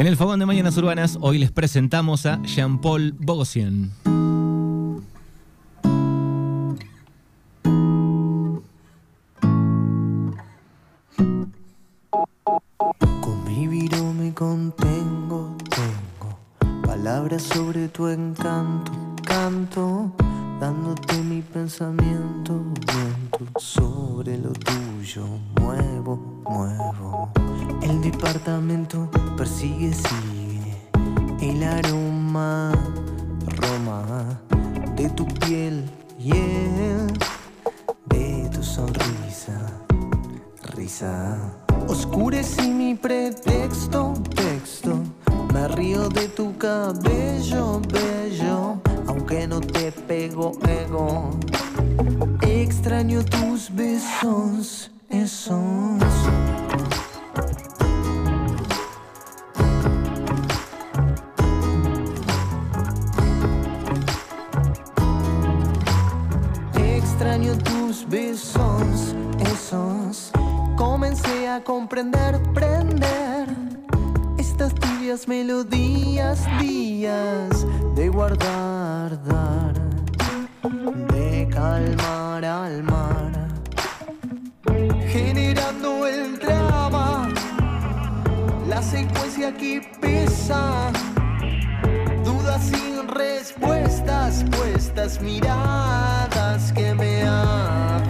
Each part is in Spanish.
En el Fogón de Mañanas Urbanas hoy les presentamos a Jean-Paul Bogosian. De tu piel y el de tu sonrisa, risa. Oscurecí mi pretexto, texto. Me río de tu cabello, bello. Aunque no te pego, ego. Extraño tus besos, esos. Tus besos, esos. Comencé a comprender, prender estas tibias melodías, días de guardar, dar, de calmar al mar, generando el drama, la secuencia que pesa, dudas sin respuestas, puestas miradas que me hablan.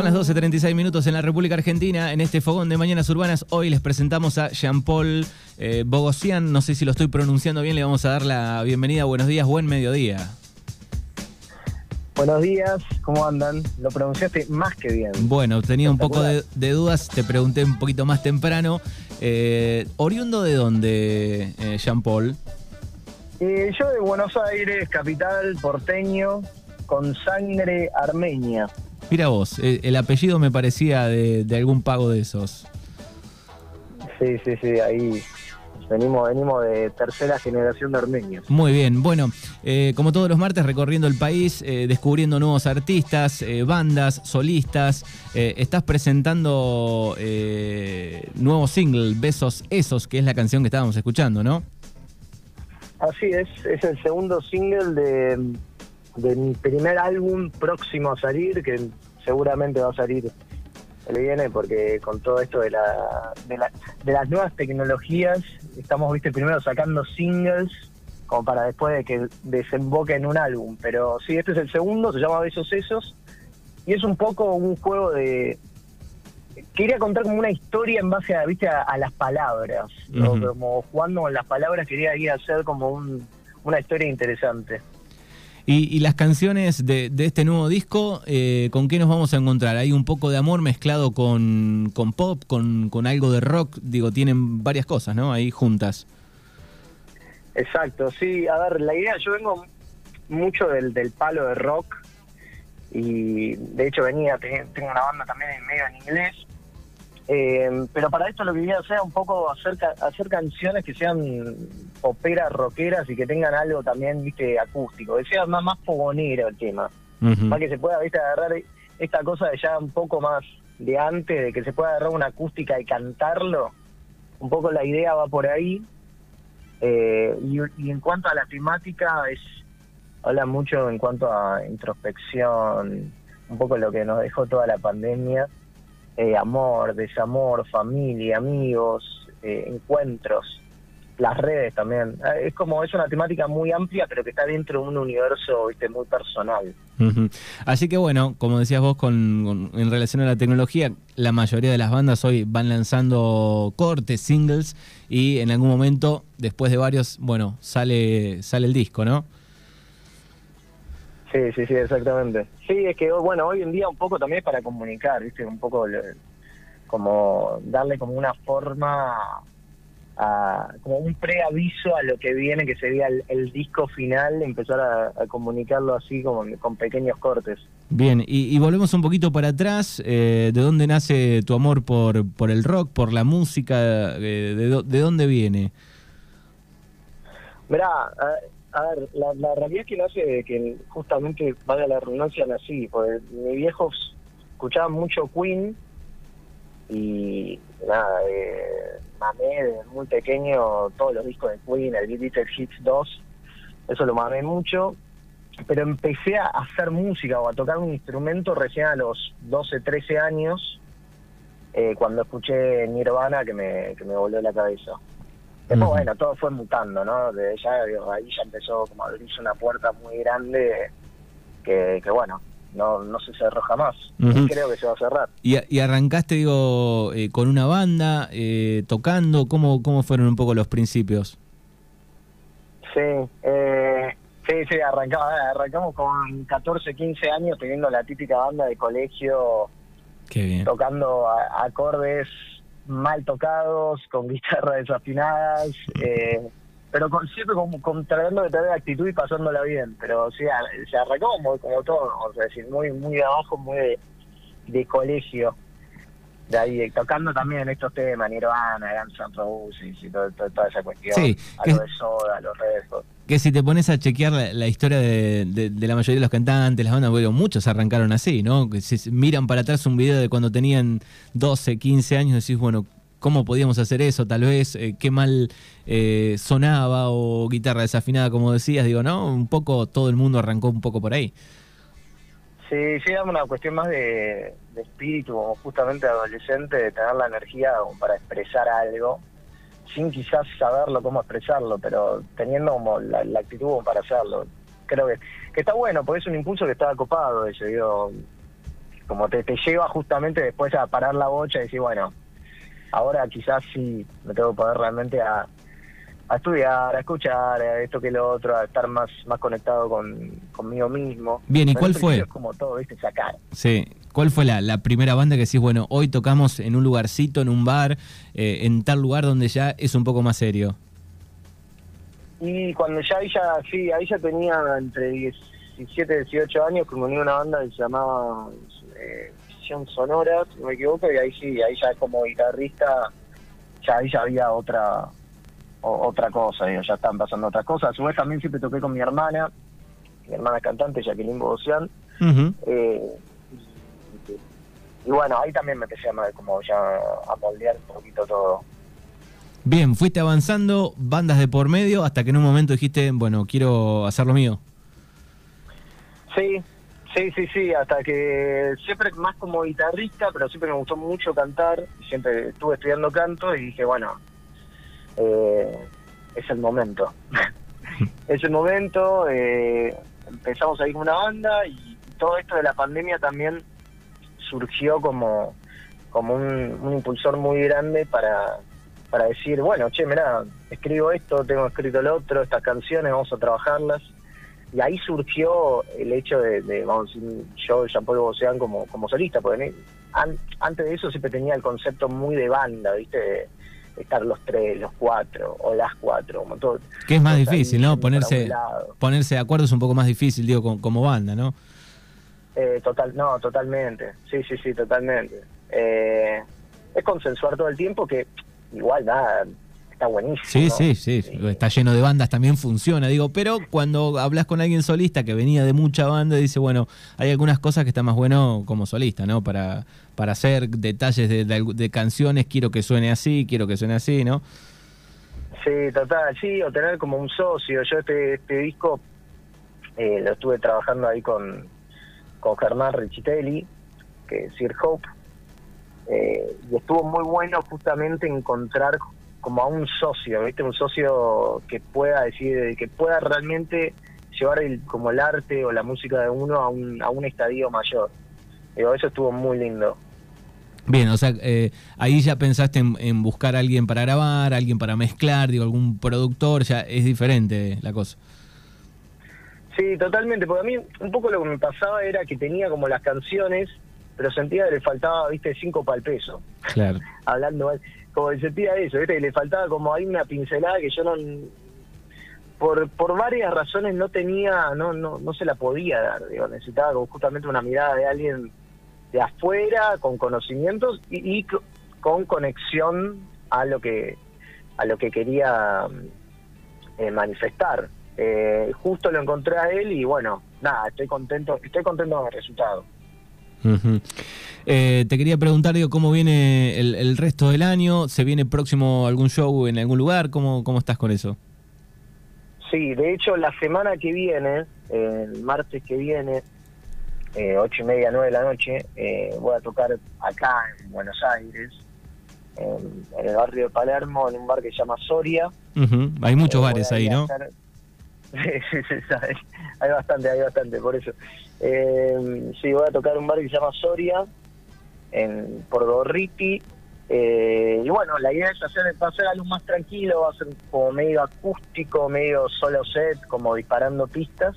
Son las 12.36 minutos en la República Argentina. En este fogón de Mañanas Urbanas, hoy les presentamos a Jean-Paul eh, Bogosian. No sé si lo estoy pronunciando bien, le vamos a dar la bienvenida. Buenos días, buen mediodía. Buenos días, ¿cómo andan? Lo pronunciaste más que bien. Bueno, tenía un poco de, de dudas, te pregunté un poquito más temprano. Eh, ¿Oriundo de dónde, eh, Jean-Paul? Eh, yo de Buenos Aires, capital porteño, con sangre armenia. Mira vos, eh, el apellido me parecía de, de algún pago de esos. Sí, sí, sí, ahí venimos, venimos de tercera generación de armenios. Muy bien, bueno, eh, como todos los martes recorriendo el país, eh, descubriendo nuevos artistas, eh, bandas, solistas, estás presentando nuevo single, Besos Esos, que es la canción que estábamos escuchando, ¿no? Así es, es el segundo single de, de mi primer álbum próximo a salir, que seguramente va a salir el viene porque con todo esto de, la, de, la- de las nuevas tecnologías estamos viste primero sacando singles como para después de que desemboque en un álbum. Pero sí este es el segundo se llama Besos Esos y es un poco un juego de quería contar como una historia en base a viste a, a las palabras como jugando con las palabras quería ir a hacer como un- una historia interesante Y, y las canciones de, de este nuevo disco, eh, ¿con qué nos vamos a encontrar? Hay un poco de amor mezclado con, con pop, con, con algo de rock, digo, tienen varias cosas, ¿no? Ahí juntas. Exacto, sí, a ver, la idea, yo vengo mucho del, del palo de rock y de hecho venía, te- tengo una banda también en medio en inglés, eh, pero para esto lo que quería hacer un poco hacer, hacer canciones que sean poperas, rockeras y que tengan algo también, viste, acústico, que sea más, más fogonero el tema, Ujú. más que se pueda, viste, agarrar esta cosa de ya un poco más de antes, de que se pueda agarrar una acústica y cantarlo, un poco la idea va por ahí. Eh, y, y en cuanto a la temática, es habla mucho en cuanto a introspección, un poco lo que nos dejó toda la pandemia, eh, amor, desamor, familia, amigos, eh, encuentros. las redes también. Eh, Es como, es una temática muy amplia, pero que está dentro de un universo, viste, muy personal. Así que bueno, como decías vos con, con- en relación a la tecnología, la mayoría de las bandas hoy van lanzando cortes, singles, y en algún momento, después de varios, bueno, sale, sale el disco, ¿no? Sí, sí, sí, exactamente. Sí, es que, bueno, hoy en día un poco también es para comunicar, ¿viste? Un poco como darle como una forma, a, como un preaviso a lo que viene, que sería el, el disco final, empezar a, a comunicarlo así como con pequeños cortes. Bien, y, y volvemos un poquito para atrás, eh, ¿de dónde nace tu amor por, por el rock, por la música? Eh, de, do- ¿De dónde viene? Mirá, a, a ver, la, la realidad es que nace de que justamente, valga la redundancia, nací, porque mis viejos escuchaban mucho Queen y nada, eh, mamé desde muy pequeño todos los discos de Queen, el Greatest Hits 2, eso lo mamé mucho, pero empecé a hacer música o a tocar un instrumento recién a los 12, 13 años, eh, cuando escuché Nirvana que me, que me voló la cabeza. Después, bueno, todo fue mutando, ¿no? De ya, digo, ahí ya empezó como a abrirse una puerta muy grande que, que bueno, no, no se cerró jamás. Creo que se va a cerrar. Y, y arrancaste, digo, eh, con una banda, eh, tocando, ¿cómo, ¿cómo fueron un poco los principios? Sí, eh, sí, sí, arrancamos, arrancamos con 14, 15 años teniendo la típica banda de colegio, Qué bien. tocando a- acordes mal tocados, con guitarras desafinadas, eh, pero con, siempre con, con tratando de tener actitud y pasándola bien. Pero sí, a- se arrancó como, como todo, o sea, decir, muy, muy de abajo, muy de colegio. De ahí, eh, tocando también estos temas, Nirvana, Guns N' Roses y todo- todo- toda esa cuestión. Sí, a lo de Soda, a los Red. Que si te pones a chequear la, la historia de, de- de la mayoría de los cantantes, las bandas, bueno, muchos arrancaron así, ¿no? Que si miran para atrás un video de cuando tenían 12, 15 años, decís, bueno, ¿cómo podíamos hacer eso? Tal vez, eh, qué mal eh, sonaba o guitarra desafinada, como decías, digo, ¿no? Un poco, todo el mundo arrancó un poco por ahí. Sí, sí, era una cuestión más de, de espíritu, como justamente adolescente, de tener la energía para expresar algo, sin quizás saberlo cómo expresarlo, pero teniendo como la, la actitud para hacerlo. Creo que, que está bueno, porque es un impulso que estaba copado, ese, digo, como te, te lleva justamente después a parar la bocha y decir, bueno, ahora quizás sí me tengo que poner realmente a, a estudiar, a escuchar, a esto que lo otro, a estar más, más conectado con, conmigo mismo. Bien, ¿y Pero cuál fue? Es como todo, ¿viste? Sacar. Sí. ¿Cuál fue la, la primera banda que decís, bueno, hoy tocamos en un lugarcito, en un bar, eh, en tal lugar donde ya es un poco más serio? Y cuando ya ahí ya, sí, ahí ya tenía entre 17 y 18 años, uní a una banda que se llamaba eh, Visión Sonora, si no me equivoco, y ahí sí, ahí ya como guitarrista, ya ahí ya había otra o- otra cosa, digo, ya estaban pasando otras cosas. A su vez también siempre toqué con mi hermana, mi hermana es cantante, Jacqueline Bogosian, eh, y, y bueno, ahí también me empecé a, como ya a moldear un poquito todo. Bien, fuiste avanzando, bandas de por medio, hasta que en un momento dijiste, bueno, quiero hacer lo mío. Sí, sí, sí, sí, hasta que siempre más como guitarrista, pero siempre me gustó mucho cantar, siempre estuve estudiando canto y dije, bueno, eh, es el momento. es el momento, eh, empezamos ahí con una banda y todo esto de la pandemia también surgió como, como un, un impulsor muy grande para, para decir, bueno, che, mirá, escribo esto, tengo escrito lo otro, estas canciones, vamos a trabajarlas. Y ahí surgió el hecho de, de, vamos a decir, yo, Jean-Paul Bocean, como, como solista, porque an- antes de eso siempre tenía el concepto muy de banda, ¿viste? Estar los tres, los cuatro, o las cuatro, como todo. Que es más difícil, ¿no? Ponerse, ponerse de acuerdo es un poco más difícil, digo, como, como banda, ¿no? Eh, total, no, totalmente. Sí, sí, sí, totalmente. Eh, es consensuar todo el tiempo que igual nada, está buenísimo. Sí, ¿no? sí, sí, está lleno de bandas, también funciona, digo, pero cuando hablas con alguien solista que venía de mucha banda, dice, bueno, hay algunas cosas que está más bueno como solista, ¿no? Para, para hacer detalles de, de algu- de canciones, quiero que suene así, quiero que suene así, ¿no? Sí, total, sí, o tener como un socio. Yo este, este disco eh, lo estuve trabajando ahí con, con Germán Richitelli, que es Sir Hope, eh, y estuvo muy bueno justamente encontrar como a un socio, ¿viste? Un socio que pueda decir, que pueda realmente llevar el, como el arte o la música de uno a un, a un estadio mayor. Digo, eso estuvo muy lindo. Bien, o sea, eh, ahí ya pensaste en, en buscar a alguien para grabar, alguien para mezclar, digo, algún productor, ya es diferente la cosa. Sí, totalmente, porque a mí un poco lo que me pasaba era que tenía como las canciones, pero sentía que le faltaba, viste, cinco para el peso. Claro. Hablando mal, sentía eso, viste, que le faltaba como ahí una pincelada que yo no... Por, por varias razones no tenía, no, no, no se la podía dar, digo, necesitaba como justamente una mirada de alguien de afuera, con conocimientos y, y co- con conexión a lo que, a lo que quería eh, manifestar. Eh, justo lo encontré a él y bueno, nada, estoy contento, estoy contento con el resultado. Ujú. Eh, te quería preguntar, digo, ¿cómo viene el, el resto del año? ¿Se viene próximo algún show en algún lugar? ¿Cómo, cómo estás con eso? Sí, de hecho la semana que viene, eh, el martes que viene, eh, ocho y media, nueve de la noche, eh, voy a tocar acá en Buenos Aires, en, en el barrio de Palermo, en un bar que se llama Soria. Hay muchos Eh, bares ahí, ¿no? hacer- Sí, sí, sí, sabes. hay bastante, hay bastante, por eso. Eh, sí, voy a tocar un bar que se llama Soria, en por Gorriti. Eh, y bueno, la idea es hacer, ser algo más tranquilo, va a ser como medio acústico, medio solo set, como disparando pistas.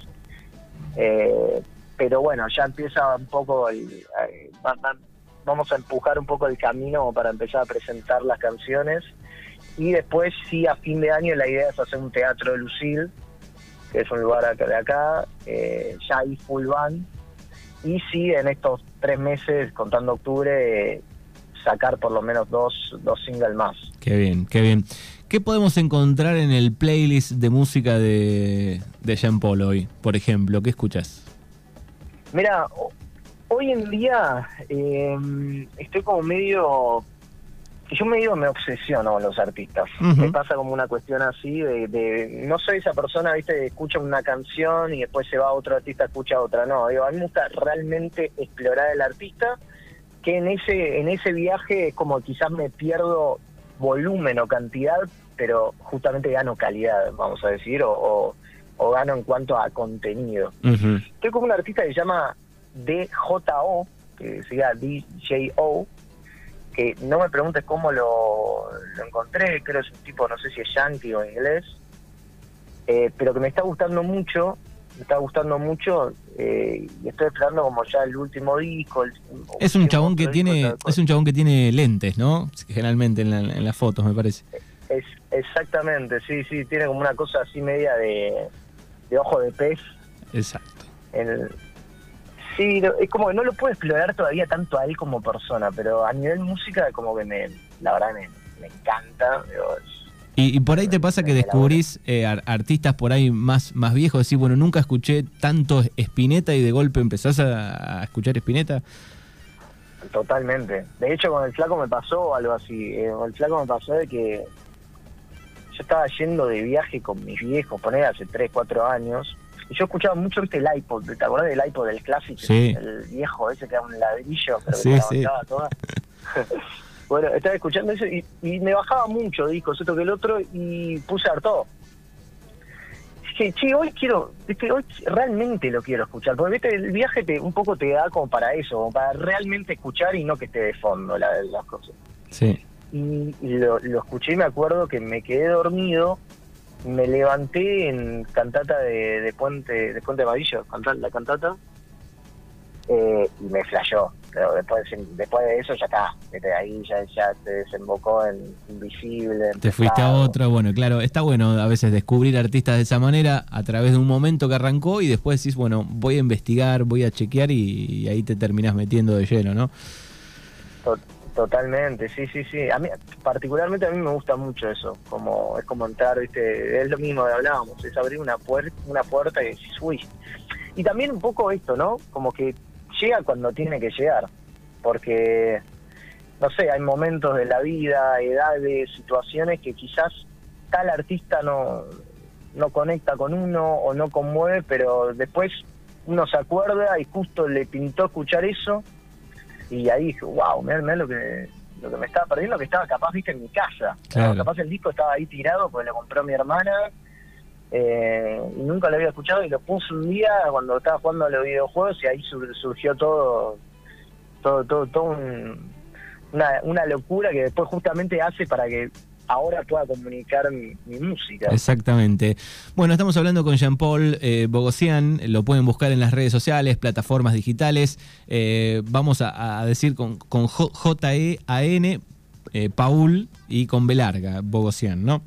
Eh, pero bueno, ya empieza un poco el, eh, va- va- vamos a empujar un poco el camino para empezar a presentar las canciones y después sí a fin de año la idea es hacer un teatro de Lucil que es un lugar acá de acá eh, ya hay full band y sí en estos tres meses contando octubre sacar por lo menos dos, dos singles más Qué bien, qué bien. ¿Qué podemos encontrar en el playlist de música de, de Jean Paul hoy, por ejemplo? ¿Qué escuchas? Mira, ho- hoy en día eh, estoy como medio... Yo medio me obsesiono con los artistas. Me pasa como una cuestión así de, de- No soy esa persona, viste, escucha una canción y después se va a otro artista, escucha otra. No, digo, a mí me gusta realmente explorar el artista, que en ese, en ese viaje es como quizás me pierdo volumen o cantidad, pero justamente gano calidad, vamos a decir, o, o- o gano en cuanto a contenido Ujú. estoy con un artista que se llama DJO, que sería DJO, que no me preguntes cómo lo, lo encontré, creo que es un tipo, no sé si es yankee o inglés, eh, pero que me está gustando mucho, me está gustando mucho, eh, y estoy esperando como ya el último disco. el- Es un chabón que disco, tiene, es un chabón que tiene lentes, ¿no? Generalmente en, la- en las fotos, me parece. Es, exactamente, sí, sí, tiene como una cosa así media de, de ojo de pez. Exacto. En el- sí, no, es como que no lo puedo explorar todavía tanto a él como persona, pero a nivel música como que me, la verdad me, me encanta. digo, es- Y, y por ahí te pasa que descubrís eh, ar- artistas por ahí más, más viejos, decís, bueno, nunca escuché tanto Spinetta y de golpe empezás a, a escuchar Spinetta. Totalmente. De hecho, con el flaco me pasó algo así. eh, con el flaco me pasó de que yo estaba yendo de viaje con mis viejos, poner hace 3, 4 años. Y yo escuchaba mucho ¿viste, el iPod. ¿Te acordás del iPod del clásico? Sí. El viejo ese que era un ladrillo, pero que Sí, levantaba toda. bueno, estaba escuchando eso y, y me bajaba mucho discos, esto que el otro, y puse harto. Dije, che, hoy quiero, viste, hoy realmente lo quiero escuchar, porque viste, el viaje te, un poco te da como para eso, como para realmente escuchar y no que esté de fondo la- las cosas. Sí. Y, y lo, lo escuché y me acuerdo que me quedé dormido, me levanté en cantata de, de Puente de Puente Amarillo, cantar la cantata, eh, y me flashó. Pero después, después de eso ya está, viste, ahí ya, ya te desembocó en Invisible. en Te fuiste a otro, bueno, claro, está bueno a veces descubrir artistas de esa manera a través de un momento que arrancó y después decís, bueno, voy a investigar, voy a chequear y, y ahí te terminás metiendo de lleno, ¿no? To- Totalmente, sí, sí, sí. A mí, particularmente a mí me gusta mucho eso, como es como entrar, viste, es lo mismo que hablábamos, es abrir una puerta, una puerta y decís, uy. Y también un poco esto, ¿no? Como que llega cuando tiene que llegar, porque no sé, hay momentos de la vida, edades, situaciones que quizás tal artista no no conecta con uno o no conmueve, pero después uno se acuerda y justo le pintó escuchar eso y ahí dije, wow, mirá, mirá lo que lo que me estaba perdiendo, que estaba capaz, viste, en mi casa. Claro. Capaz el disco estaba ahí tirado porque lo compró mi hermana eh, y nunca lo había escuchado y lo puse un día cuando estaba jugando a los videojuegos y ahí sur- surgió todo, todo, todo, todo un- una, una locura que después justamente hace para que ahora pueda comunicar mi, mi música. Exactamente. Bueno, estamos hablando con Jean-Paul eh, Bogosian, lo pueden buscar en las redes sociales, plataformas digitales. Eh, vamos a, a decir con, J-E-A-N, eh, Paul y con B larga, Bogosian, ¿no?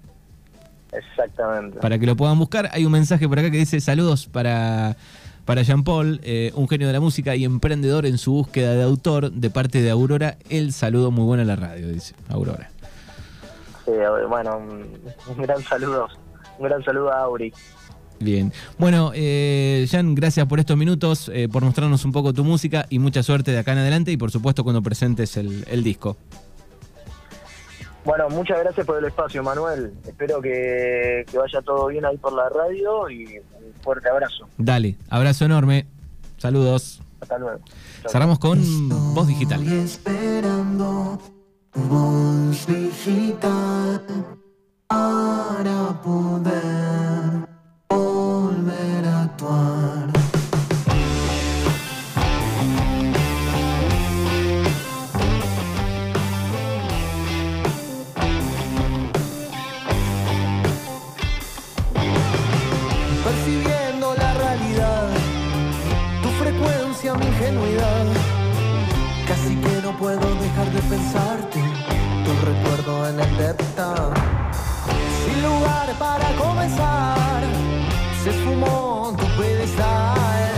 Exactamente. Para que lo puedan buscar. Hay un mensaje por acá que dice saludos para, para Jean-Paul, eh, un genio de la música y emprendedor en su búsqueda de autor de parte de Aurora. El saludo muy bueno a la radio, dice Aurora. Sí, bueno, un, gran saludo, un gran saludo a Auri. Bien. Bueno, eh, Jan, gracias por estos minutos, eh, por mostrarnos un poco tu música y mucha suerte de acá en adelante y por supuesto cuando presentes el, el disco. Bueno, muchas gracias por el espacio, Manuel. Espero que, que vaya todo bien ahí por la radio y un fuerte abrazo. Dale, abrazo enorme, saludos. Hasta luego. Chau. Cerramos con Voz Digital. Estoy esperando voz digital para poder volver a actuar. Percibiendo la realidad, tu frecuencia, mi ingenuidad. Casi que no puedo dejar de recuerdo en el despertar. Sin lugar para comenzar, se esfumó tu pedestal.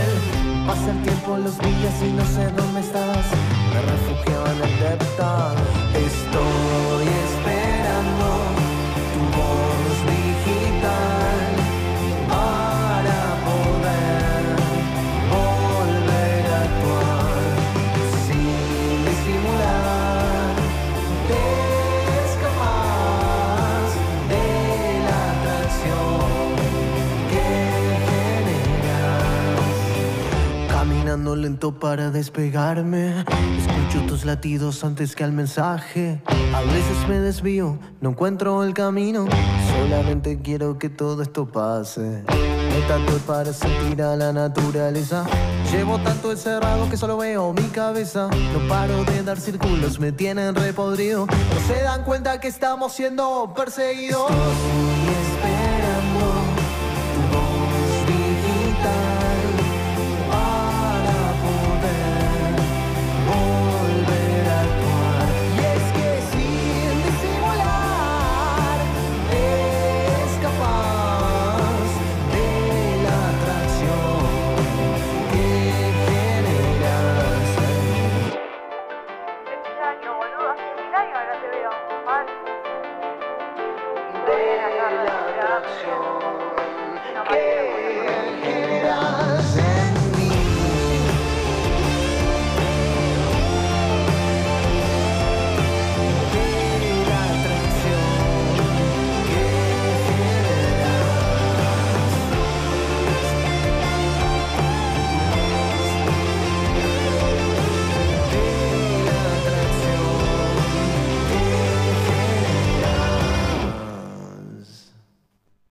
Pasa el tiempo, los días y no sé dónde estás. Me refugio en el despertar. Estoy esperando para despegarme. Escucho tus latidos antes que al mensaje. A veces me desvío, no encuentro el camino. Solamente quiero que todo esto pase. Me tatué para sentir a la naturaleza. Llevo tanto encerrado que solo veo mi cabeza. No paro de dar círculos, me tienen repodrido. No se dan cuenta que estamos siendo perseguidos.